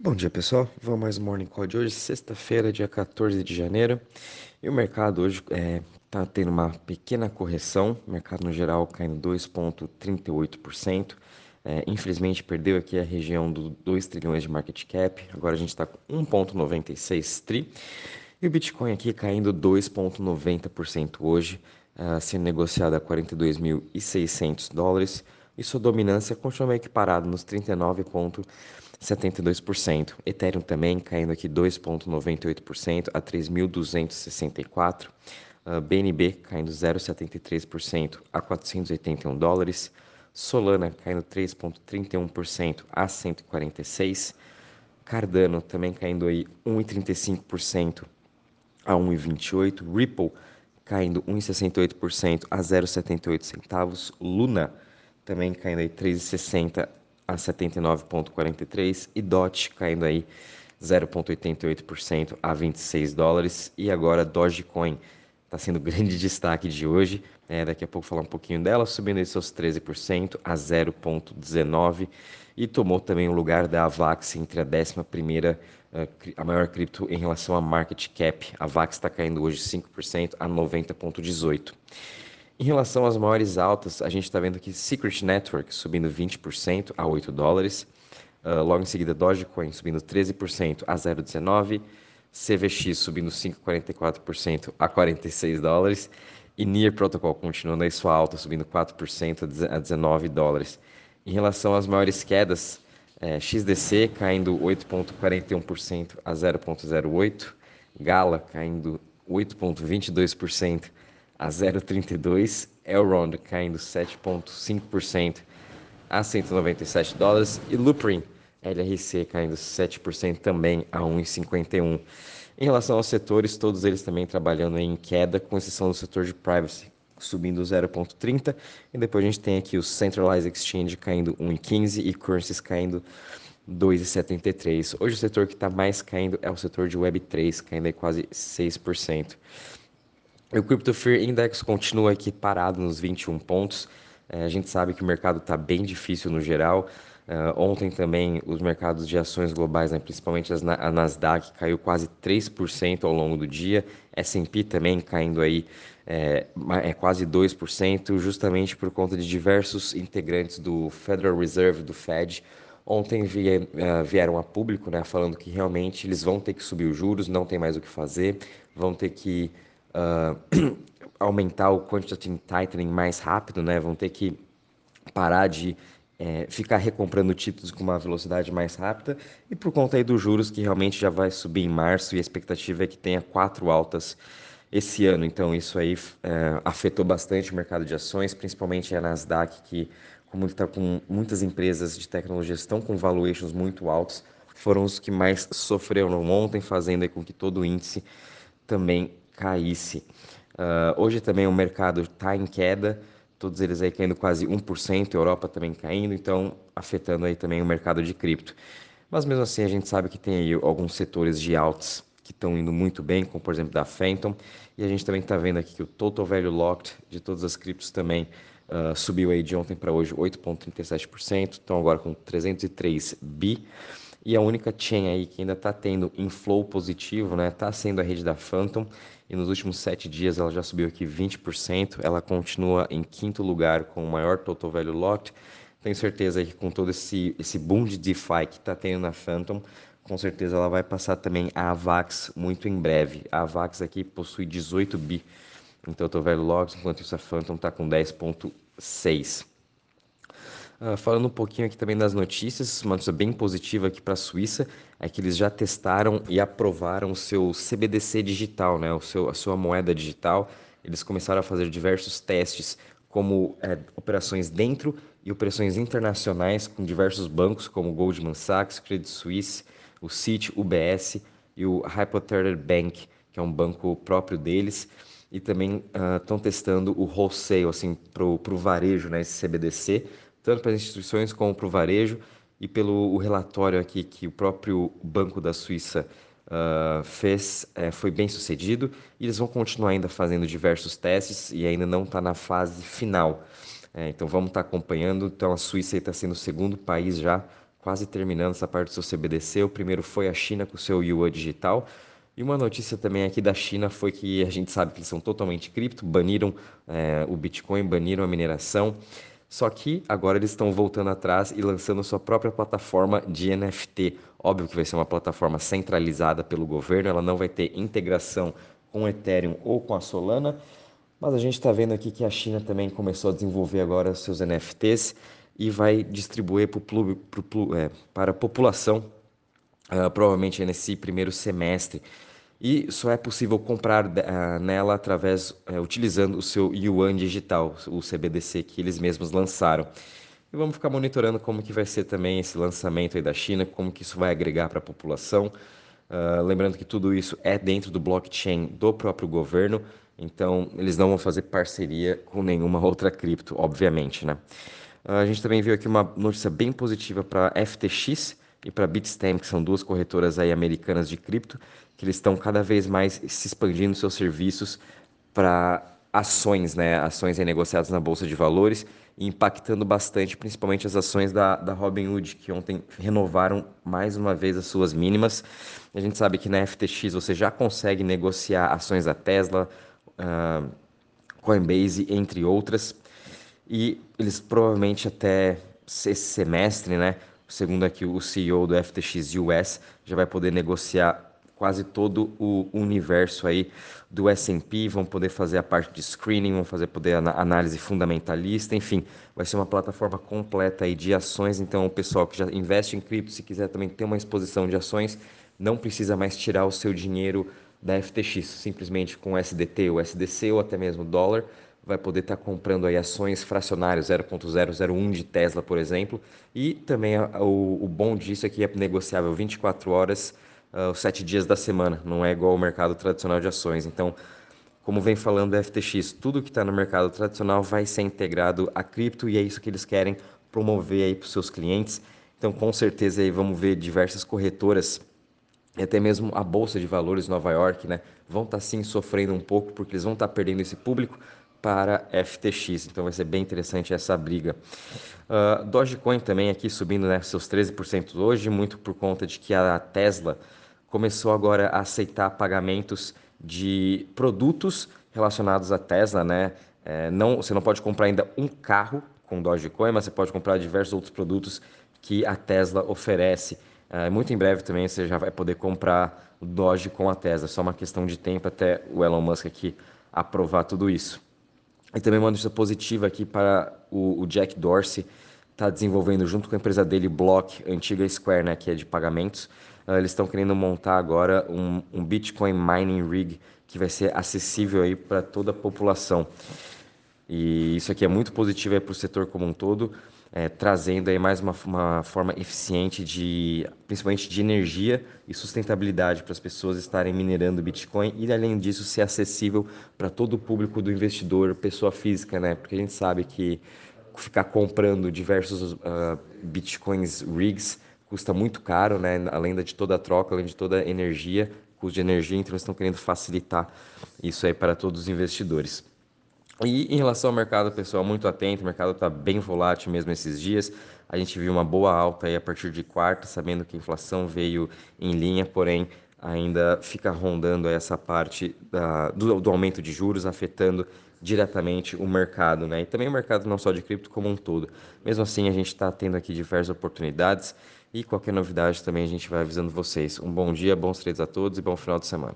Bom dia pessoal, vamos mais um Morning Call de hoje, sexta-feira, dia 14 de janeiro. E o mercado hoje está é, tá tendo uma pequena correção, o mercado no geral caindo 2,38%. É, infelizmente perdeu aqui a região do 2 trilhões de market cap, agora a gente está com 1,96 tri. E o Bitcoin aqui caindo 2,90% hoje, uh, sendo negociado a 42.600 dólares. E sua dominância continua meio que parada nos 39,72%. Ethereum também caindo aqui 2,98% a 3.264. Uh, BNB caindo 0,73% a 481 dólares. Solana caindo 3,31% a 146. Cardano também caindo aí 1,35% a 1,28. Ripple caindo 1,68% a 0,78 centavos. Luna também caindo aí 3,60 a 79,43 e DOT caindo aí 0,88% a 26 dólares e agora Dogecoin está sendo grande destaque de hoje. É, daqui a pouco falar um pouquinho dela, subindo aí seus 13% a 0,19 e tomou também o lugar da Avax entre a 11 primeira eh, a maior cripto em relação a market cap. A VAX está caindo hoje 5% a 90,18. Em relação às maiores altas, a gente está vendo aqui Secret Network subindo 20% a 8 dólares. Uh, logo em seguida, Dogecoin subindo 13% a 0,19. CVX subindo 5,44% a 46 dólares. E Near Protocol continuando aí sua alta, subindo 4% a 19 dólares. Em relação às maiores quedas, é, XDC caindo 8,41% a 0,08%. Gala caindo 8,22% a 0,32, Elrond caindo 7,5% a 197 dólares e Loopring LRC caindo 7% também a 1,51. Em relação aos setores, todos eles também trabalhando em queda, com exceção do setor de privacy subindo 0,30 e depois a gente tem aqui o Centralized Exchange caindo 1,15 e Currencies caindo 2,73. Hoje o setor que está mais caindo é o setor de Web3, caindo aí quase 6%. O Crypto Fear Index continua aqui parado nos 21 pontos. É, a gente sabe que o mercado está bem difícil no geral. Uh, ontem também os mercados de ações globais, né, principalmente a Nasdaq, caiu quase 3% ao longo do dia. S&P também caindo aí é, é quase 2%, justamente por conta de diversos integrantes do Federal Reserve, do Fed, ontem uh, vieram a público né, falando que realmente eles vão ter que subir os juros, não tem mais o que fazer, vão ter que uh, aumentar o quantitative tightening mais rápido, né? Vão ter que parar de é, ficar recomprando títulos com uma velocidade mais rápida e por conta aí dos juros que realmente já vai subir em março e a expectativa é que tenha quatro altas esse ano. Então isso aí é, afetou bastante o mercado de ações, principalmente a Nasdaq que como está com muitas empresas de tecnologia estão com valuations muito altos, foram os que mais sofreram ontem, fazendo com que todo o índice também caísse. Uh, hoje também o mercado está em queda, todos eles aí caindo quase 1%, Europa também caindo, então afetando aí também o mercado de cripto. Mas mesmo assim a gente sabe que tem aí alguns setores de altos que estão indo muito bem, como por exemplo da Phantom, e a gente também está vendo aqui que o Total Value Locked de todas as criptos também uh, subiu aí de ontem para hoje 8,37%, estão agora com 303 bi. E a única chain aí que ainda está tendo inflow positivo, né, está sendo a rede da Phantom. E nos últimos sete dias ela já subiu aqui 20%. Ela continua em quinto lugar com o maior total value locked. Tenho certeza que com todo esse, esse boom de DeFi que está tendo na Phantom, com certeza ela vai passar também a Avax muito em breve. A Avax aqui possui 18 bi em total value locked, enquanto isso a Phantom está com 10.6. Uh, falando um pouquinho aqui também das notícias, uma notícia bem positiva aqui para a Suíça é que eles já testaram e aprovaram o seu CBDC digital, né, o seu, a sua moeda digital. Eles começaram a fazer diversos testes, como é, operações dentro e operações internacionais com diversos bancos, como Goldman Sachs, Credit Suisse, o Citi, UBS e o Hypothetical Bank, que é um banco próprio deles. E também estão uh, testando o wholesale, assim, para o varejo, né, esse CBDC tanto para as instituições como para o varejo, e pelo relatório aqui que o próprio Banco da Suíça uh, fez, é, foi bem sucedido, e eles vão continuar ainda fazendo diversos testes e ainda não está na fase final. É, então vamos estar tá acompanhando. Então a Suíça está sendo o segundo país já quase terminando essa parte do seu CBDC. O primeiro foi a China com o seu Yuan digital. E uma notícia também aqui da China foi que a gente sabe que eles são totalmente cripto, baniram é, o Bitcoin, baniram a mineração. Só que agora eles estão voltando atrás e lançando sua própria plataforma de NFT. Óbvio que vai ser uma plataforma centralizada pelo governo, ela não vai ter integração com o Ethereum ou com a Solana, mas a gente está vendo aqui que a China também começou a desenvolver agora seus NFTs e vai distribuir pro, pro, pro, é, para a população, uh, provavelmente nesse primeiro semestre. E só é possível comprar uh, nela através, uh, utilizando o seu Yuan digital, o CBDC que eles mesmos lançaram. E vamos ficar monitorando como que vai ser também esse lançamento aí da China, como que isso vai agregar para a população. Uh, lembrando que tudo isso é dentro do blockchain do próprio governo, então eles não vão fazer parceria com nenhuma outra cripto, obviamente, né? Uh, a gente também viu aqui uma notícia bem positiva para FTX e para Bitstamp, que são duas corretoras aí americanas de cripto, que eles estão cada vez mais se expandindo seus serviços para ações, né? Ações negociadas na bolsa de valores impactando bastante, principalmente as ações da, da Robinhood, que ontem renovaram mais uma vez as suas mínimas. A gente sabe que na FTX você já consegue negociar ações da Tesla, uh, Coinbase, entre outras, e eles provavelmente até esse semestre, né, segundo aqui o CEO do FTX US, já vai poder negociar quase todo o universo aí do S&P, vão poder fazer a parte de screening, vão fazer poder análise fundamentalista, enfim, vai ser uma plataforma completa aí de ações, então o pessoal que já investe em cripto, se quiser também ter uma exposição de ações, não precisa mais tirar o seu dinheiro da FTX, simplesmente com SDT ou SDC ou até mesmo dólar, vai poder estar comprando aí ações fracionárias 0.001 de Tesla, por exemplo, e também o, o bom disso é que é negociável 24 horas uh, os sete dias da semana, não é igual ao mercado tradicional de ações. Então, como vem falando da FTX, tudo que está no mercado tradicional vai ser integrado a cripto e é isso que eles querem promover aí para os seus clientes. Então, com certeza aí vamos ver diversas corretoras e até mesmo a bolsa de valores Nova York, né, vão estar tá, sim sofrendo um pouco porque eles vão estar tá perdendo esse público para FTX. Então vai ser bem interessante essa briga. Uh, Dogecoin também aqui subindo né, seus 13% hoje, muito por conta de que a Tesla começou agora a aceitar pagamentos de produtos relacionados à Tesla, né? É, não, você não pode comprar ainda um carro com Dogecoin, mas você pode comprar diversos outros produtos que a Tesla oferece. É, muito em breve também você já vai poder comprar Doge com a Tesla, só uma questão de tempo até o Elon Musk aqui aprovar tudo isso. E também uma notícia positiva aqui para o, o Jack Dorsey, está desenvolvendo junto com a empresa dele, Block, antiga Square, né, que é de pagamentos, Uh, eles estão querendo montar agora um, um, Bitcoin mining rig que vai ser acessível aí para toda a população. E isso aqui é muito positivo para o setor como um todo, é, trazendo aí mais uma, uma, forma eficiente de, principalmente de energia e sustentabilidade para as pessoas estarem minerando Bitcoin e além disso ser acessível para todo o público do investidor, pessoa física, né? Porque a gente sabe que ficar comprando diversos uh, Bitcoins rigs custa muito caro, né? Além de toda a troca, além de toda a energia, custo de energia, então eles estão querendo facilitar isso aí para todos os investidores. E em relação ao mercado, pessoal, muito atento, o mercado está bem volátil mesmo esses dias. A gente viu uma boa alta aí a partir de quarta, sabendo que a inflação veio em linha, porém ainda fica rondando essa parte da, do, do, aumento de juros, afetando diretamente o mercado, né? E também o mercado não só de cripto como um todo. Mesmo assim, a gente está tendo aqui diversas oportunidades e qualquer novidade também a gente vai avisando vocês. Um bom dia, bons trades a todos e bom final de semana.